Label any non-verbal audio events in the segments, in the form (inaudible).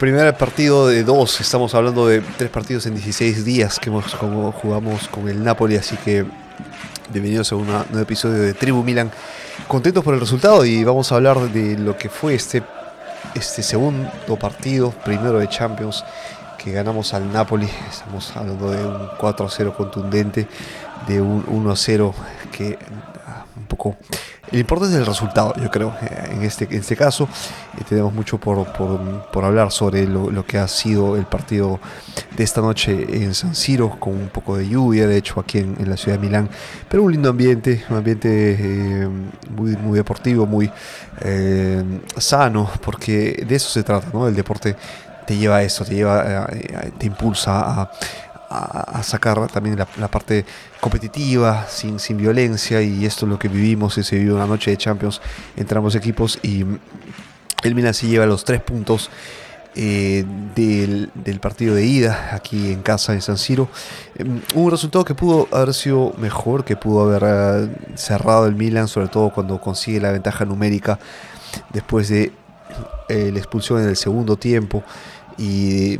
Primer partido de dos, estamos hablando de tres partidos en 16 días que hemos, como jugamos con el Napoli, así que bienvenidos a un nuevo episodio de Tribu Milan. Contentos por el resultado y vamos a hablar de lo que fue este, este segundo partido, primero de Champions, que ganamos al Napoli. Estamos hablando de un 4-0 contundente, de un 1-0 que ah, un poco el importante es el resultado, yo creo, eh, en este, en este caso. Eh, tenemos mucho por, por, hablar sobre lo, que ha sido el partido de esta noche en San Siro, con un poco de lluvia, de hecho, aquí en, la ciudad de Milán. Pero un lindo ambiente, un ambiente eh, muy, muy deportivo, muy sano, porque de eso se trata, ¿no? El deporte te lleva a eso, te lleva, te impulsa a a, sacar también la, parte competitiva, sin, sin violencia, y esto es lo que vivimos, se vivió una noche de Champions entre ambos equipos, y el Milan se lleva los tres puntos eh, del, partido de ida aquí en casa en San Siro. Em, un resultado que pudo haber sido mejor, que pudo haber eh, cerrado el Milan, sobre todo cuando consigue la ventaja numérica después de eh, la expulsión en el segundo tiempo y,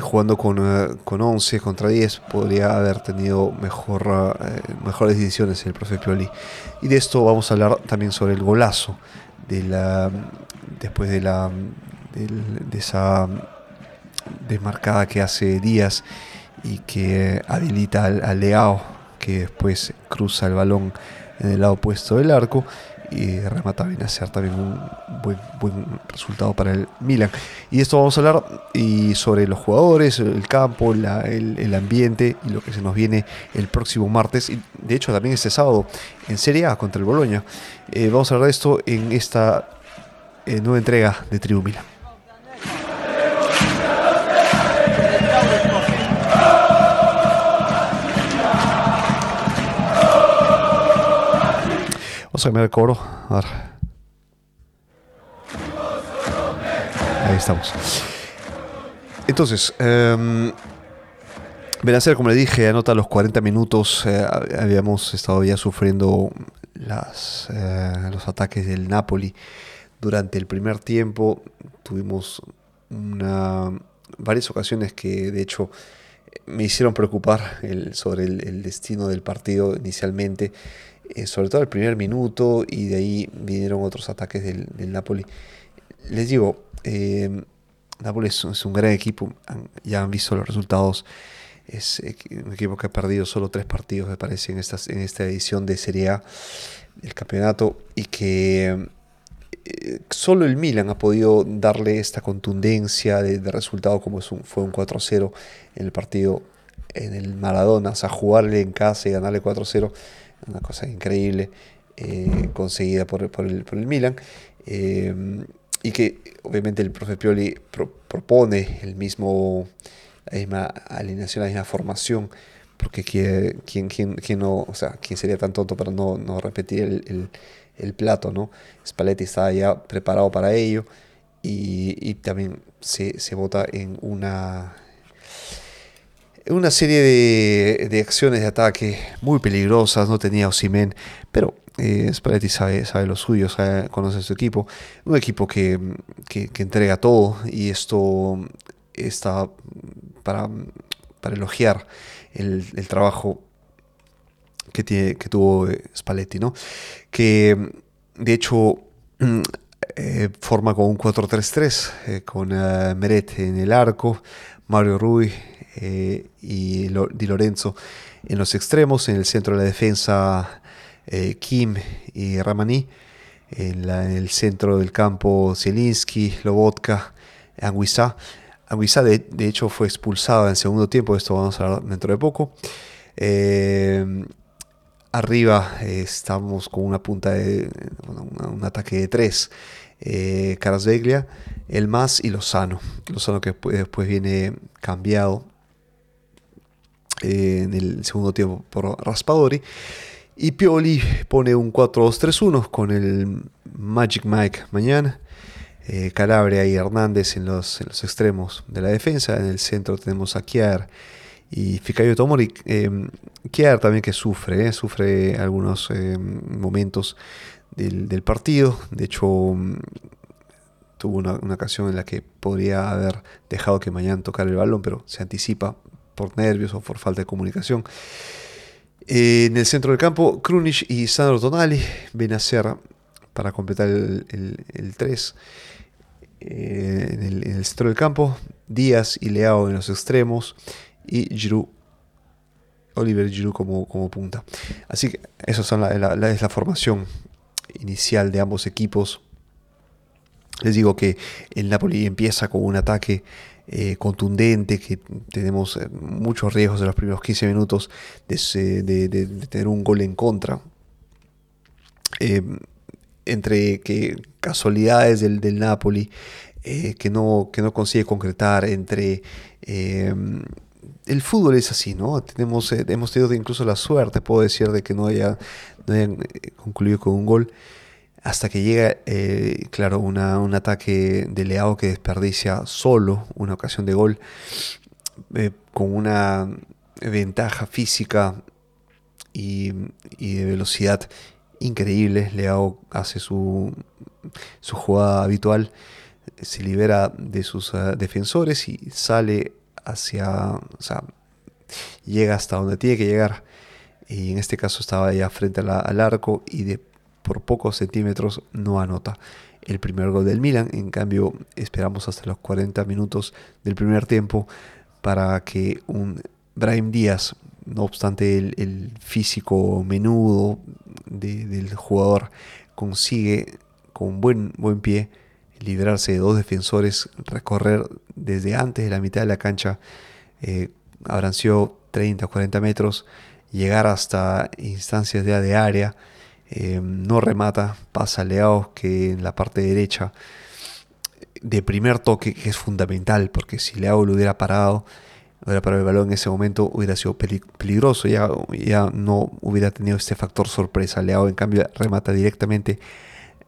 jugando con, uh, con, 11 contra 10 podría haber tenido mejor, uh, mejores decisiones el profe Pioli. Y de esto vamos a hablar también sobre el golazo de la, después de, la, de, esa desmarcada que hace Díaz y que habilita al, al Leao que después cruza el balón en el lado opuesto del arco y remata bien a ser también un buen, buen resultado para el Milan. Y esto vamos a hablar y sobre los jugadores, el campo, el, ambiente y lo que se nos viene el próximo martes. Y de hecho también este sábado en Serie A contra el Boloña. Eh, vamos a hablar de esto en esta eh, nueva entrega de Tribu Milan. Vamos a cambiar el coro. Ahí estamos. Entonces, eh, Benacer, como le dije, anota los 40 minutos. Eh, habíamos estado ya sufriendo eh, los ataques del Napoli durante el primer tiempo. Tuvimos una, varias ocasiones que, de hecho, me hicieron preocupar sobre el destino del partido inicialmente. Eh, sobre todo el primer minuto, y de ahí vinieron otros ataques del, Napoli. Les digo, eh, Napoli es, un gran equipo, ya han visto los resultados. Es un equipo que ha perdido solo tres partidos, me parece, en, en esta edición de Serie A del campeonato y que eh, solo el Milan ha podido darle esta contundencia de, resultado como es un, fue un 4-0 en el partido en el Maradona, o sea, jugarle en casa y ganarle 4-0 una cosa increíble eh, conseguida por, el, por, el, Milan. Eh, y que obviamente el profe Pioli propone el mismo, la misma alineación, la misma formación, porque quien, quien, no, o sea, quién sería tan tonto para no, no repetir el, el, plato, ¿no? Spalletti está ya preparado para ello y, y también se, se vota en una una serie de, acciones de ataque muy peligrosas, no tenía Osimen, pero eh, Spalletti sabe, sabe lo suyo, conoce su equipo, un equipo que, entrega todo y esto está para, para elogiar el, trabajo que, tiene, que tuvo Spalletti, ¿no? que de hecho (clears throat) eh, forma con un 4-3-3, eh, con Meret en el arco, Mario Rui eh, y Di Lorenzo en los extremos, en el centro de la defensa eh, Kim y Ramani, en, el centro del campo Zielinski, Lobotka, Anguissa. Anguissa de, hecho fue expulsada en segundo tiempo, esto vamos a hablar dentro de poco. Eh, arriba estamos con una punta de un, ataque de tres. Eh, Carasveglia, el más y Lozano. Lozano que después viene cambiado en el segundo tiempo por Raspadori. Y Pioli pone un 4-2-3-1 con el Magic Mike mañana. Eh, Calabria y Hernández en los, en los, extremos de la defensa. En el centro tenemos a Kiar y Fikayo Tomori. Eh, también que sufre, eh, sufre algunos eh, momentos del, del, partido. De hecho, tuvo una, ocasión en la que podría haber dejado que mañana tocara el balón, pero se anticipa por nervios o por falta de comunicación. Eh, en el centro del campo, Krunic y Sandro Tonali ser para completar el, 3. Eh, en, el, centro del campo, Díaz y Leao en los extremos y Giroud, Oliver Giroud como, como punta. Así que esa son la, es la formación inicial de ambos equipos. Les digo que el Napoli empieza con un ataque eh, contundente, que tenemos eh, muchos riesgos en los primeros 15 minutos de, tener un gol en contra. Eh, entre que casualidades del, del Napoli que, no, que no consigue concretar, entre el fútbol es así, ¿no? Tenemos, hemos tenido incluso la suerte, puedo decir, de que no haya, concluido con un gol hasta que llega, eh, claro, un ataque de Leao que desperdicia solo una ocasión de gol eh, con una ventaja física y, de velocidad increíble. Leao hace su, su jugada habitual, se libera de sus eh, defensores y sale hacia, o sea, llega hasta donde tiene que llegar. Y en este caso estaba ya frente al arco y de por pocos centímetros no anota el primer gol del Milan. En cambio, esperamos hasta los 40 minutos del primer tiempo para que un Brahim Díaz, no obstante el, físico menudo del jugador, consigue con buen, buen pie librarse de dos defensores, recorrer desde antes de la mitad de la cancha, eh, abranció 30 o 40 metros, llegar hasta instancias de, de área, eh, no remata, pasa Leao que en la parte derecha de primer toque, que es fundamental, porque si Leao lo hubiera parado, hubiera parado el balón en ese momento, hubiera sido peligroso, ya, ya no hubiera tenido este factor sorpresa. Leao en cambio remata directamente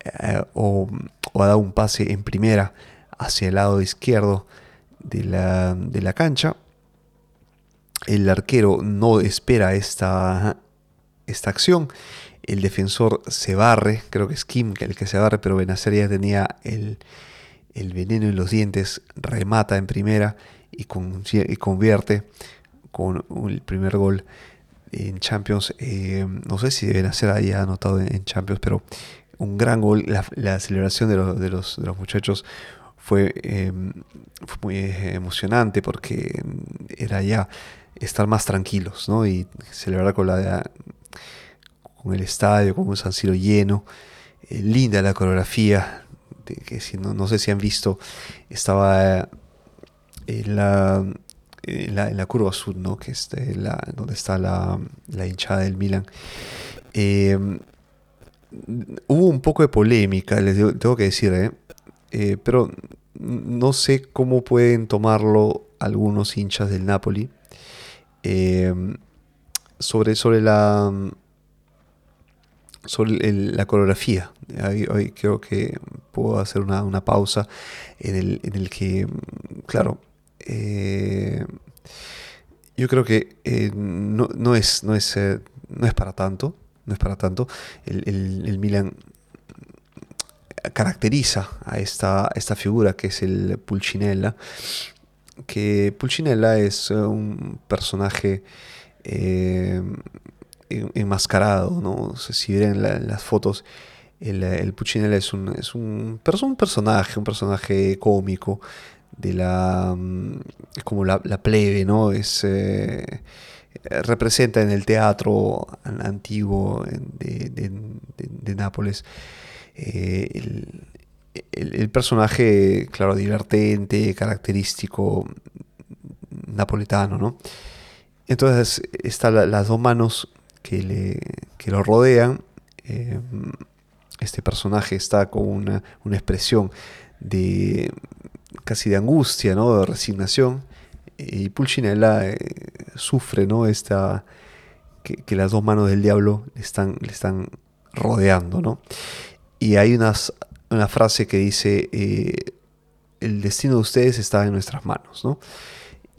eh, o, ha dado un pase en primera hacia el lado izquierdo de la, de la cancha. El arquero no espera esta, esta acción el defensor se barre, creo que es Kim el que se barre, pero Benacer ya tenía el, veneno en los dientes, remata en primera y, convierte con el primer gol en Champions. Eh, no sé si Benacer haya anotado en, Champions, pero un gran gol. La, celebración de, de, los, muchachos fue, em, fue, muy emocionante porque era ya estar más tranquilos ¿no? y celebrar con la con el estadio, con un San Siro lleno. Eh, linda la coreografía, que si no, no sé si han visto, estaba eh, en, la, en, la, curva sur, ¿no? que es la, donde está la, hinchada del Milan. Eh, hubo un poco de polémica, les tengo que decir, pero no sé cómo pueden tomarlo algunos hinchas del Napoli. sobre, sobre la sobre la coreografía. Hoy, creo que puedo hacer una, pausa en el, en el, que, claro, eh, yo creo que eh, no, no, es, no, es, eh, no es para tanto. No es para tanto. El, el, Milan caracteriza a esta, esta figura que es el Pulcinella. Que Pulcinella es un personaje enmascarado, ¿no? si ven las fotos, el, el Puccinella es un, es un, un personaje, un personaje cómico de la mm, como la, plebe, ¿no? Es eh, representa en el teatro antiguo de, Nápoles eh, el, personaje, claro, divertente, característico napoletano, ¿no? Entonces están las dos manos que, le, lo rodean. Eh, este personaje está con una, expresión de casi de angustia, ¿no? de resignación. Y Pulcinella eh, sufre ¿no? Esta, que, las dos manos del diablo le están, le están rodeando. ¿no? Y hay una frase que dice, eh, el destino de ustedes está en nuestras manos. ¿no?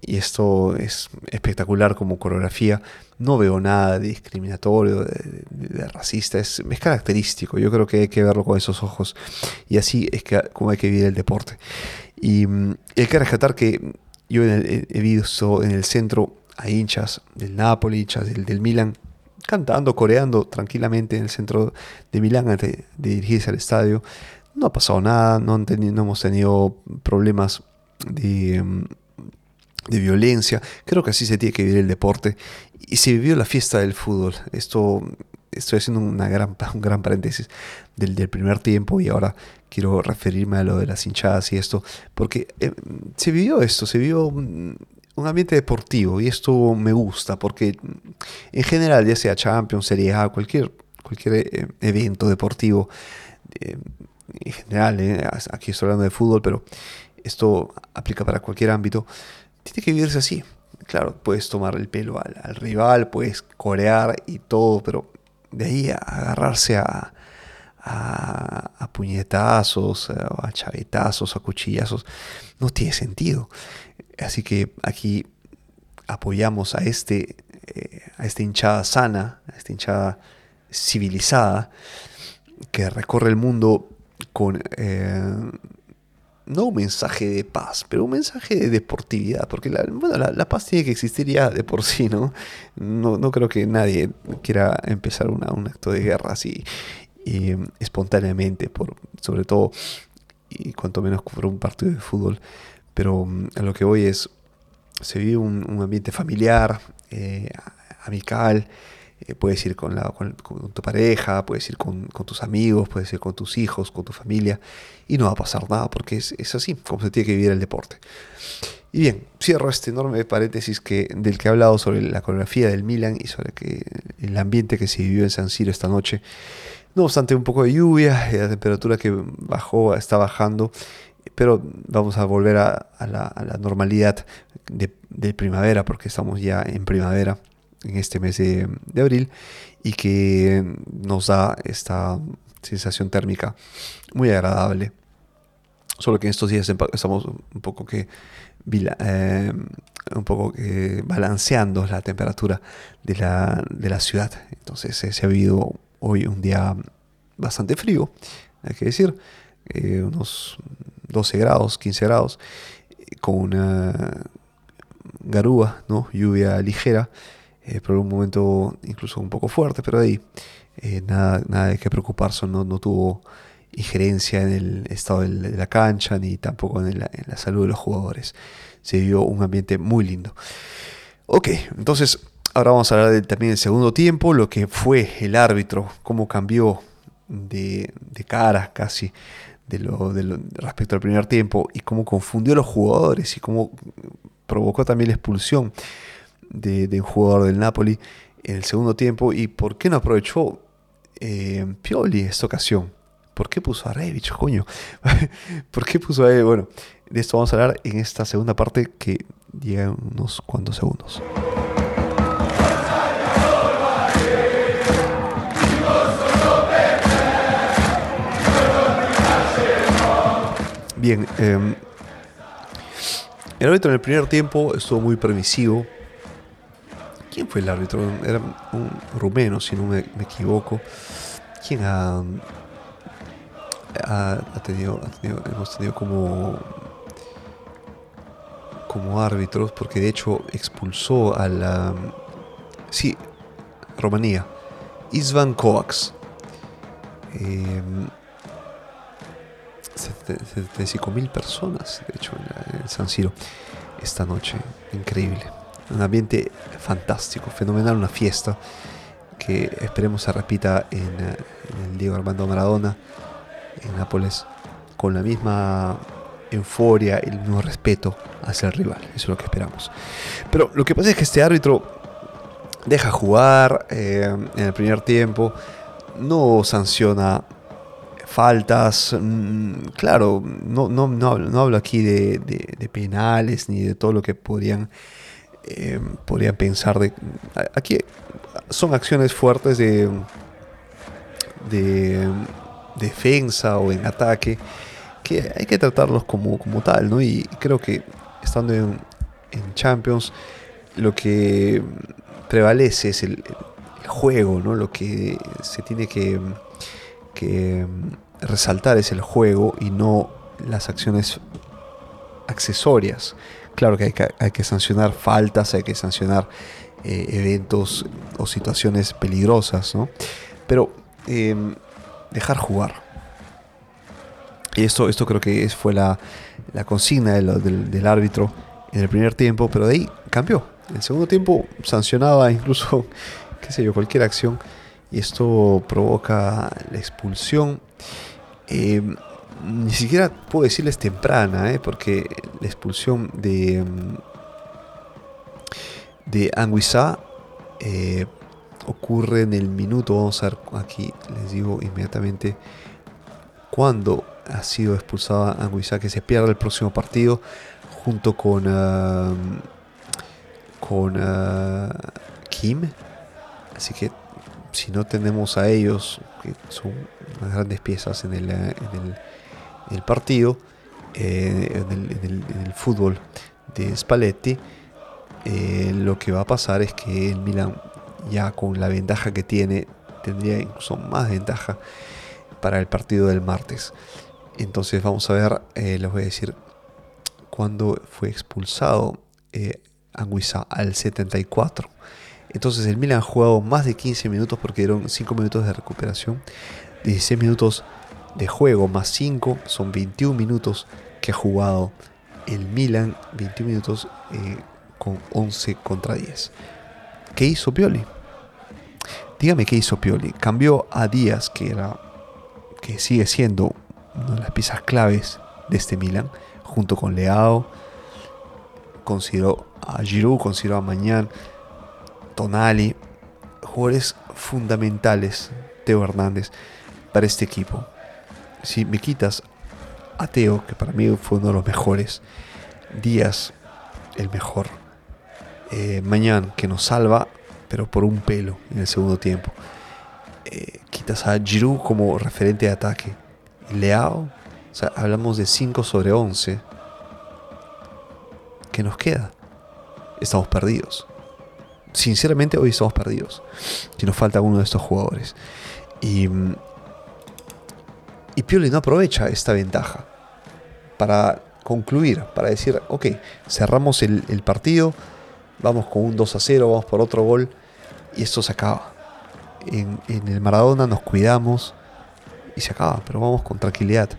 Y esto es espectacular como coreografía. No veo nada de discriminatorio, de, racista, es, característico. Yo creo que hay que verlo con esos ojos. Y así es que, como hay que vivir el deporte. Y mm, hay que rescatar que yo he visto en el centro a hinchas del Napoli, hinchas del, del Milan, cantando, coreando tranquilamente en el centro de Milán antes de dirigirse al estadio. No ha pasado nada, no, no hemos tenido problemas de, mm, de, violencia. Creo que así se tiene que vivir el deporte. Y se vivió la fiesta del fútbol. Esto estoy haciendo una gran, (laughs) un gran paréntesis del, del, primer tiempo y ahora quiero referirme a lo de las hinchadas y esto, porque eh, se vivió esto, se vivió un, ambiente deportivo y esto me gusta porque en general, ya sea Champions, Serie A, cualquier, cualquier eh, evento deportivo, eh, en general, aquí estoy hablando de fútbol, pero esto aplica para cualquier ámbito, tiene que vivirse así. Claro, puedes tomar el pelo al, al rival, puedes corear y todo, pero de ahí a agarrarse a, a, puñetazos, a chavetazos, a cuchillazos, no tiene sentido. Así que aquí apoyamos a, este, eh, a esta hinchada sana, a esta hinchada civilizada, que recorre el mundo con eh, no un mensaje de paz, pero un mensaje de deportividad, porque la, bueno, la, paz tiene que existir ya de por sí, ¿no? No, creo que nadie quiera empezar un acto de guerra así espontáneamente, por, sobre todo, y cuanto menos por un partido de fútbol. Pero mm, a lo que voy es, se vive un, ambiente familiar, eh, amical, eh, puedes ir con, tu pareja, puedes ir con, tus amigos, puedes ir con tus hijos, con tu familia, y no va a pasar nada, porque es, así como se tiene que vivir el deporte. Y bien, cierro este enorme paréntesis que, del que he hablado sobre la coreografía del Milan y sobre que el ambiente que se vivió en San Siro esta noche. No obstante, un poco de lluvia, la temperatura que bajó está bajando, pero vamos a volver a, la, normalidad de primavera, porque estamos ya en primavera en este mes de, abril y que nos da esta sensación térmica muy agradable. Solo que en estos días estamos un poco que eh, un poco que balanceando la temperatura de la, de la ciudad. Entonces eh, se ha vivido hoy un día bastante frío, hay que decir, eh, unos 12 grados, 15 grados, con una garúa, ¿no? lluvia ligera eh, por un momento incluso un poco fuerte, pero ahí eh, nada, nada de qué preocuparse, no, no tuvo injerencia en el estado de la cancha ni tampoco en la, salud de los jugadores. Se vio un ambiente muy lindo. Ok, entonces ahora vamos a hablar también del segundo tiempo, lo que fue el árbitro, cómo cambió de, de cara casi de lo, de respecto al primer tiempo y cómo confundió a los jugadores y cómo provocó también la expulsión de, un jugador del Napoli en el segundo tiempo y por qué no aprovechó eh, Pioli esta ocasión. ¿Por qué puso a Revich, coño? (laughs) ¿Por qué puso a él? Bueno, de esto vamos a hablar en esta segunda parte que llega unos cuantos segundos. Bien, em, el árbitro en el primer tiempo estuvo muy permisivo, ¿Quién fue el árbitro? Era un rumeno, si no me, equivoco. ¿Quién ha, tenido, hemos tenido como, como árbitros? Porque de hecho expulsó a la... Sí, Rumanía. Isvan Kovacs. Eh, 75 mil personas, de hecho, en el San Siro esta noche. Increíble un ambiente fantástico, fenomenal, una fiesta que esperemos se repita en, el Diego Armando Maradona, en Nápoles, con la misma euforia y el mismo respeto hacia el rival. Eso es lo que esperamos. Pero lo que pasa es que este árbitro deja jugar eh, en el primer tiempo, no sanciona faltas, mm, claro, no, no, no, hablo, aquí de, de, penales ni de todo lo que podrían eh, podría pensar de... Aquí son acciones fuertes de, de defensa o en ataque que hay que tratarlos como, como tal, ¿no? Y creo que estando en, Champions, lo que prevalece es el, juego, ¿no? Lo que se tiene que resaltar es el juego y no las acciones accesorias. Claro que hay que, sancionar faltas, hay que sancionar eh, eventos o situaciones peligrosas, ¿no? Pero em, dejar jugar. Y esto, esto creo que fue la, consigna del, árbitro en el primer tiempo, pero de ahí cambió. En el segundo tiempo sancionaba incluso, (laughs) qué sé yo, cualquier acción. Y esto provoca la expulsión. Em, ni siquiera puedo decirles temprana, ¿eh? porque la expulsión de, mm, de Anguissa eh, ocurre en el minuto, vamos a ver aquí, les digo inmediatamente cuando ha sido expulsada Anguissa, que se pierda el próximo partido junto con, um, con uh, Kim. Así que si no tenemos a ellos, que son unas grandes piezas en el el partido, eh, en, el, fútbol de Spalletti, eh, lo que va a pasar es que el Milan, ya con la ventaja que tiene, tendría incluso más ventaja para el partido del martes. Entonces vamos a ver, eh, les voy a decir cuándo fue expulsado eh, Anguissa al 74. Entonces el Milan ha jugado más de 15 minutos porque dieron 5 minutos de recuperación, 16 minutos de juego más 5, son 21 minutos que ha jugado el Milan, 21 minutos eh, con 11 contra 10. ¿Qué hizo Pioli? Dígame qué hizo Pioli. Cambió a Díaz, que era que sigue siendo una de las piezas claves de este Milan, junto con Leao. Consideró a Giroud, consideró a Mañán, Tonali, jugadores fundamentales, Teo Hernández, para este equipo si me quitas a Teo, que para mí fue uno de los mejores, Díaz, el mejor, eh, Mañán, que nos salva, pero por un pelo en el segundo tiempo. Eh, quitas a Giroud como referente de ataque. Leao, o sea, hablamos de 5 sobre 11. ¿Qué nos queda? Estamos perdidos. Sinceramente hoy estamos perdidos. Si nos falta uno de estos jugadores. Y mm, y Pioli no aprovecha esta ventaja para concluir, para decir, ok, cerramos el, partido, vamos con un 2 a 0, vamos por otro gol y esto se acaba. En, el Maradona nos cuidamos y se acaba, pero vamos con tranquilidad.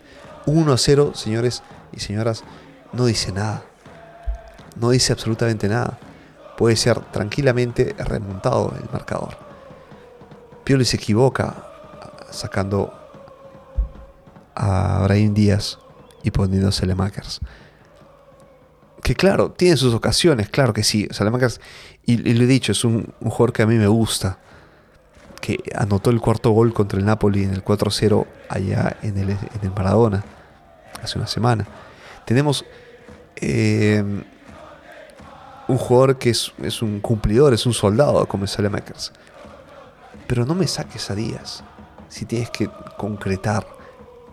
1 a 0, señores y señoras, no dice nada. No dice absolutamente nada. Puede ser tranquilamente remontado el marcador. Pioli se equivoca sacando a Brahim Díaz y poniendo Selemakers. Que claro, tiene sus ocasiones, claro que sí. Selemakers, y, lo he dicho, es un, jugador que a mí me gusta. Que anotó el cuarto gol contra el Napoli en el 4-0 allá en el, en el Maradona hace una semana. Tenemos eh, un jugador que es, es, un cumplidor, es un soldado como es. Pero no me saques a Díaz si tienes que concretar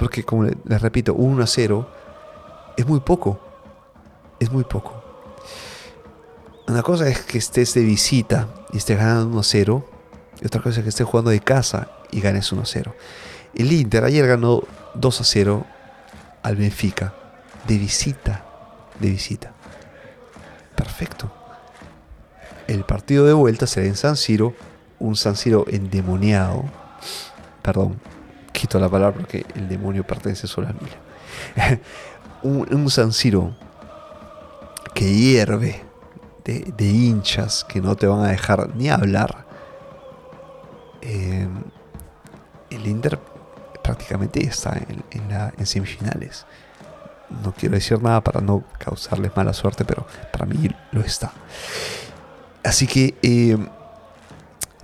porque, como les repito, 1 a 0 es muy poco. Es muy poco. Una cosa es que estés de visita y estés ganando 1 a 0. Y otra cosa es que estés jugando de casa y ganes 1 a 0. El Inter ayer ganó 2 a 0 al Benfica. De visita. De visita. Perfecto. El partido de vuelta será en San Siro. Un San Siro endemoniado. Perdón, quito la palabra porque el demonio pertenece solo a mí. (laughs) un, San Siro que hierve de, hinchas que no te van a dejar ni hablar. Eh, el Inter prácticamente está en, semifinales. No quiero decir nada para no causarles mala suerte, pero para mí lo está. Así que, eh,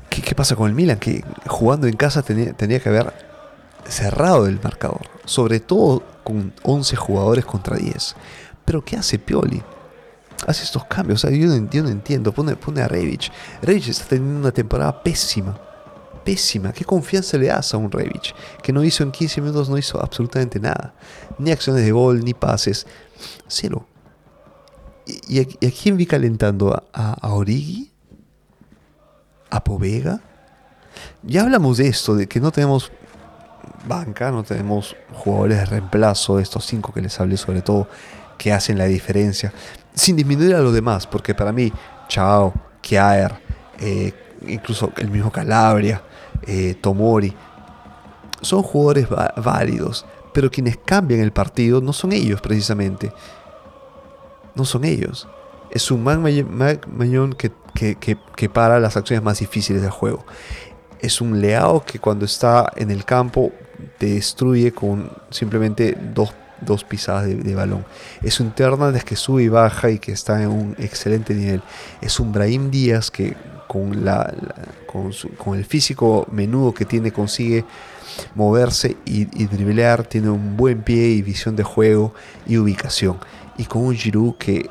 ¿qué, pasa con el Milan? Que jugando en casa tenía, tenía que haber cerrado el marcador, sobre todo con 11 jugadores contra 10. Pero ¿qué hace Pioli? Hace estos cambios, yo, no, entiendo, pone, a Revich. Revich está teniendo una temporada pésima, pésima. ¿Qué confianza le das a un Revich? Que no hizo en 15 minutos, no hizo absolutamente nada. Ni acciones de gol, ni pases, cero. ¿Y a, quién vi calentando? ¿A, a Origi? ¿A Povega? Ya hablamos de esto, de que no tenemos banca, no tenemos jugadores de reemplazo, estos cinco que les hablé sobre todo, que hacen la diferencia, sin disminuir a los demás, porque para mí, Chao, Kiaer, eh, incluso el mismo Calabria, eh, Tomori, son jugadores válidos, pero quienes cambian el partido no son ellos precisamente, no son ellos. Es un man mañón que, que para las acciones más difíciles del juego. Es un leao que cuando está en el campo te destruye con simplemente dos, pisadas de, balón. Es un Hernández que sube y baja y que está en un excelente nivel. Es un Brahim Díaz que con, la, con, el físico menudo que tiene consigue moverse y, y, driblear, tiene un buen pie y visión de juego y ubicación. Y con un Giroud que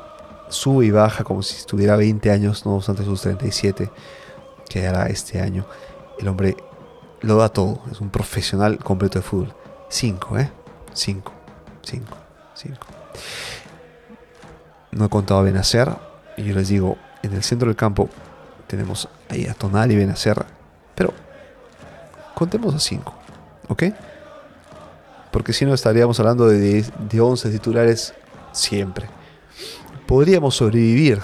sube y baja como si estuviera 20 años, no obstante sus 37, que hará este año. El hombre lo da todo. Es un profesional completo de fútbol. Cinco, ¿eh? Cinco. Cinco. Cinco. No he contado a Benacer. Y yo les digo, en el centro del campo tenemos ahí a Tonal y Benacer. Pero contemos a cinco. ¿Ok? Porque si no estaríamos hablando de, de 11 titulares siempre. Podríamos sobrevivir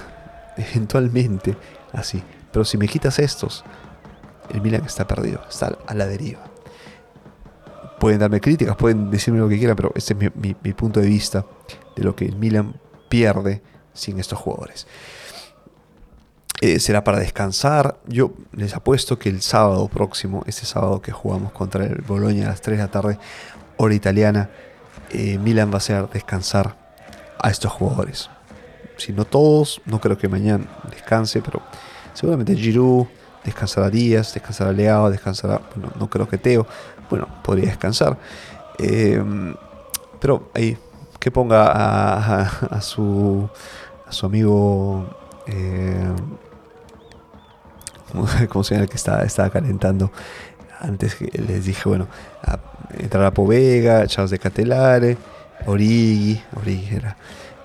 eventualmente así. Pero si me quitas estos, el Milan está perdido, está a la deriva. Pueden darme críticas, pueden decirme lo que quieran, pero este es mi, punto de vista de lo que el Milan pierde sin estos jugadores. Eh, será para descansar. Yo les apuesto que el sábado próximo, este sábado que jugamos contra el Boloña a las 3 de la tarde, hora italiana, eh, Milan va a hacer descansar a estos jugadores. Si no todos, no creo que mañana descanse, pero seguramente Giroud, descansará Díaz, descansará Leao, descansará, bueno, no creo que Teo, bueno, podría descansar. Em, pero ahí, que ponga a, su, su amigo, eh, (laughs) ¿cómo se llama el que estaba, estaba calentando? Antes que les dije, bueno, a, entrará Povega, Chaos de Catelare, Origi, Origi era.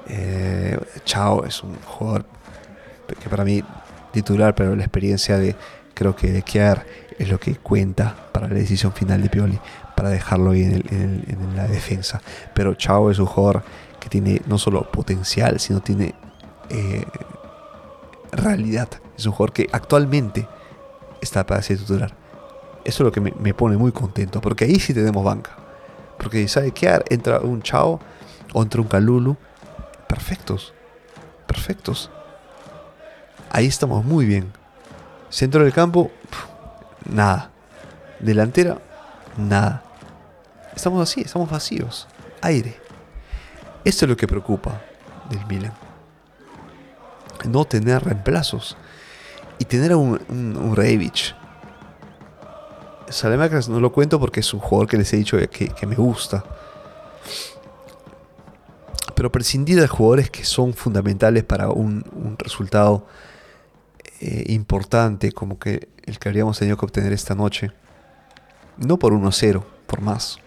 Eh, Chao es un jugador que para mí titular, pero la experiencia de, creo que de Kiar es lo que cuenta para la decisión final de Pioli, para dejarlo ahí en, la defensa. Pero Chao es un jugador que tiene no solo potencial, sino tiene eh, realidad. Es un jugador que actualmente está para ser titular. Eso es lo que me, pone muy contento, porque ahí sí tenemos banca. Porque sabe Kiar, entra un Chao o entra un Calulu, perfectos, perfectos. Ahí estamos muy bien. Centro del campo, nada. Delantera, nada. Estamos así, estamos vacíos. Aire. Esto es lo que preocupa del Milan. No tener reemplazos. Y tener a un, un, un no lo cuento porque es un jugador que les he dicho que, me gusta. Pero prescindir de jugadores que son fundamentales para un resultado eh, importante como que el que habríamos tenido que obtener esta noche. No por 1-0, por más.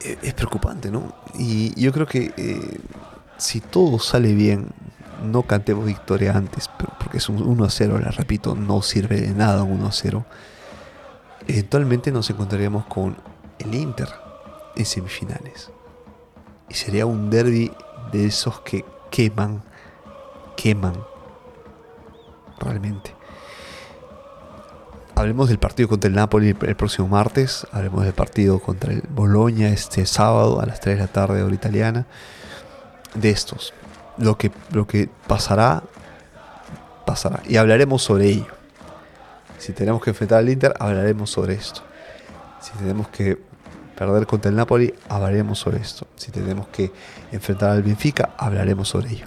Eh, es preocupante, ¿no? Y yo creo que eh, si todo sale bien, no cantemos victoria antes, pero porque es un 1-0, la repito, no sirve de nada un 1-0. Eventualmente nos encontraríamos con el Inter en semifinales. Y sería un derby de esos que queman, queman realmente. Hablemos del partido contra el Napoli el próximo martes. Hablemos del partido contra el Boloña este sábado a las 3 de la tarde hora italiana. De estos. Lo que, lo que pasará, pasará. Y hablaremos sobre ello. Si tenemos que enfrentar al Inter, hablaremos sobre esto. Si tenemos que perder contra el Napoli, hablaremos sobre esto. Si tenemos que enfrentar al Benfica, hablaremos sobre ello.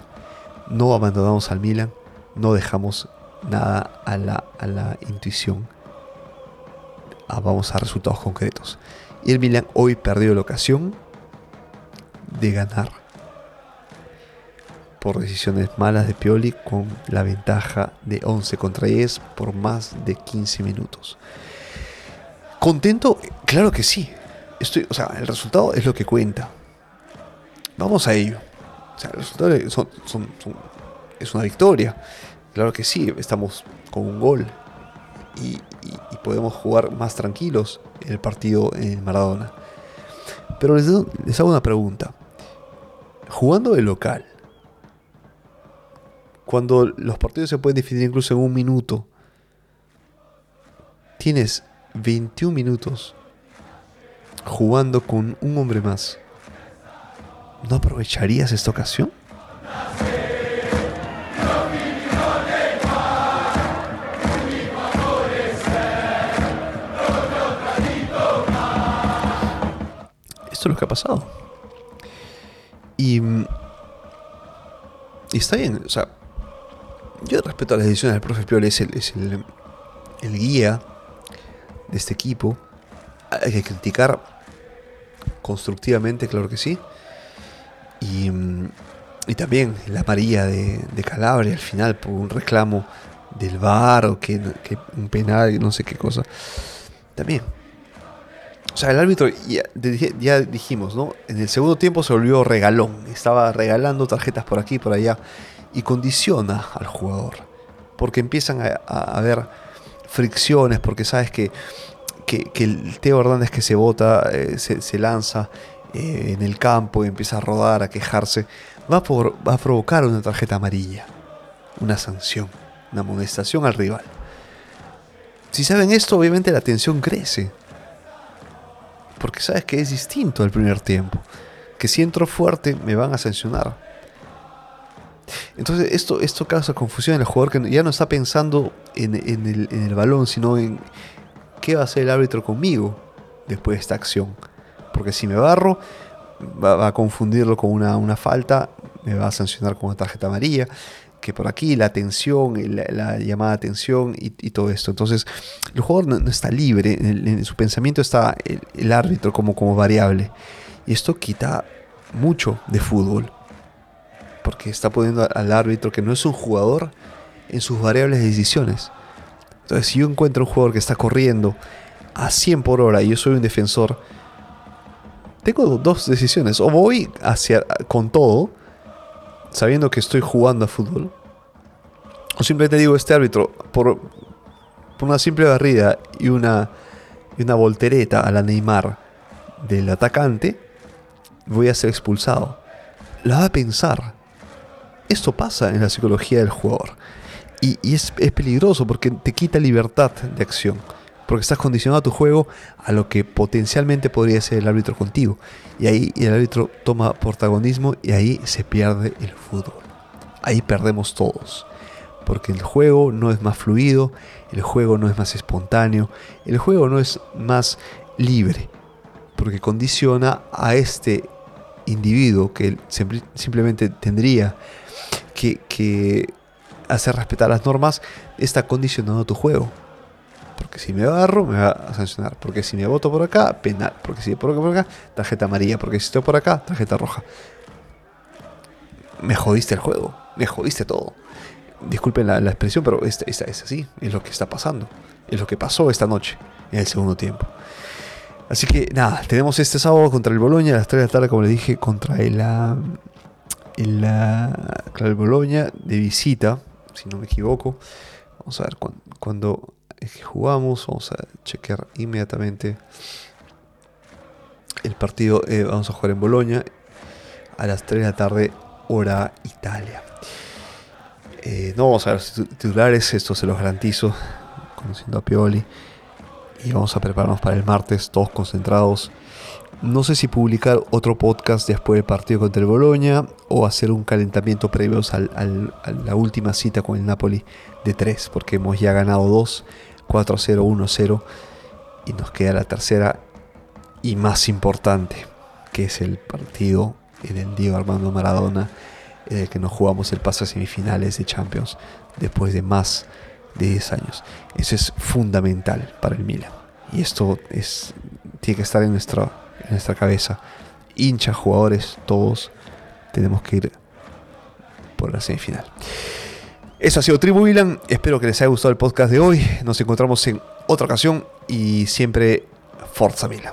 No abandonamos al Milan, no dejamos nada a la, a la intuición. Ah, vamos a resultados concretos. Y el Milan hoy perdió la ocasión de ganar por decisiones malas de Pioli con la ventaja de 11 contra 10 por más de 15 minutos. ¿Contento? Claro que sí. Estoy, o sea, el resultado es lo que cuenta. Vamos a ello. O sea, son, es una victoria. Claro que sí, estamos con un gol y, podemos jugar más tranquilos el partido en Maradona. Pero les, les hago una pregunta. Jugando de local, cuando los partidos se pueden definir incluso en un minuto, tienes 21 minutos jugando con un hombre más. ¿No aprovecharías esta ocasión? Esto es lo que ha pasado. Y, está bien, o sea, yo respeto las decisiones del profe Piol, es el, es el, el guía de este equipo. Hay que criticar constructivamente, claro que sí. Y, y también la María de, de, Calabria al final por un reclamo del VAR o que, que un penal, no sé qué cosa. También. O sea, el árbitro, ya, dijimos, ¿no? En el segundo tiempo se volvió regalón. Estaba regalando tarjetas por aquí y por allá. Y condiciona al jugador. Porque empiezan a, a haber fricciones, porque sabes que, que, el Teo Hernández que se bota, eh, se, lanza eh, en el campo y empieza a rodar, a quejarse, va, va a provocar una tarjeta amarilla, una sanción, una amonestación al rival. Si saben esto, obviamente la tensión crece. Porque sabes que es distinto al primer tiempo. Que si entro fuerte me van a sancionar. Entonces esto, esto causa confusión en el jugador que ya no está pensando en, el, balón, sino en qué va a hacer el árbitro conmigo después de esta acción. Porque si me barro, va, a confundirlo con una, falta, me va a sancionar con una tarjeta amarilla que por aquí la atención, la, llamada atención y, todo esto. Entonces, el jugador no, está libre, en, su pensamiento está el, árbitro como, como variable. Y esto quita mucho de fútbol porque está poniendo al árbitro que no es un jugador en sus variables de decisiones. Entonces, si yo encuentro un jugador que está corriendo a 100 por hora y yo soy un defensor, tengo dos decisiones. O voy hacia con todo, sabiendo que estoy jugando a fútbol, o simplemente digo, este árbitro, por, una simple barrida y una, y una voltereta a la Neymar del atacante, voy a ser expulsado. La va a pensar. Esto pasa en la psicología del jugador. Y, es, peligroso porque te quita libertad de acción. Porque estás condicionado a tu juego a lo que potencialmente podría ser el árbitro contigo. Y ahí el árbitro toma protagonismo y ahí se pierde el fútbol. Ahí perdemos todos. Porque el juego no es más fluido, el juego no es más espontáneo, el juego no es más libre. Porque condiciona a este individuo que simplemente tendría que, hacer respetar las normas está condicionando tu juego. Porque si me agarro, me va a sancionar. Porque si me voto por acá, penal. Porque si por acá, por acá, tarjeta amarilla. Porque si estoy por acá, tarjeta roja. Me jodiste el juego. Me jodiste todo. Disculpen la, expresión, pero es, es, así. Es lo que está pasando. Es lo que pasó esta noche, en el segundo tiempo. Así que nada, tenemos este sábado contra el Boloña a las 3 de la tarde, como le dije, contra el, en la el Bologna de visita, si no me equivoco. Vamos a ver cuándo jugamos. Vamos a chequear inmediatamente el partido. Eh, vamos a jugar en Boloña a las 3 de la tarde, hora Italia. Eh, no vamos a ver titulares, esto se los garantizo, conociendo a Pioli. Y vamos a prepararnos para el martes, todos concentrados no sé si publicar otro podcast después del partido contra el Boloña o hacer un calentamiento previo a la última cita con el Napoli de 3, porque hemos ya ganado 2, 4-0, 1-0 y nos queda la tercera y más importante, que es el partido en el Diego Armando Maradona, en el que nos jugamos el paso a semifinales de Champions después de más de 10 años. Eso es fundamental para el Milan. Y esto es, tiene que estar en nuestra en nuestra cabeza. Hinchas, jugadores, todos tenemos que ir por la semifinal. Eso ha sido Tribu Milan. Espero que les haya gustado el podcast de hoy. Nos encontramos en otra ocasión y siempre Forza Milan.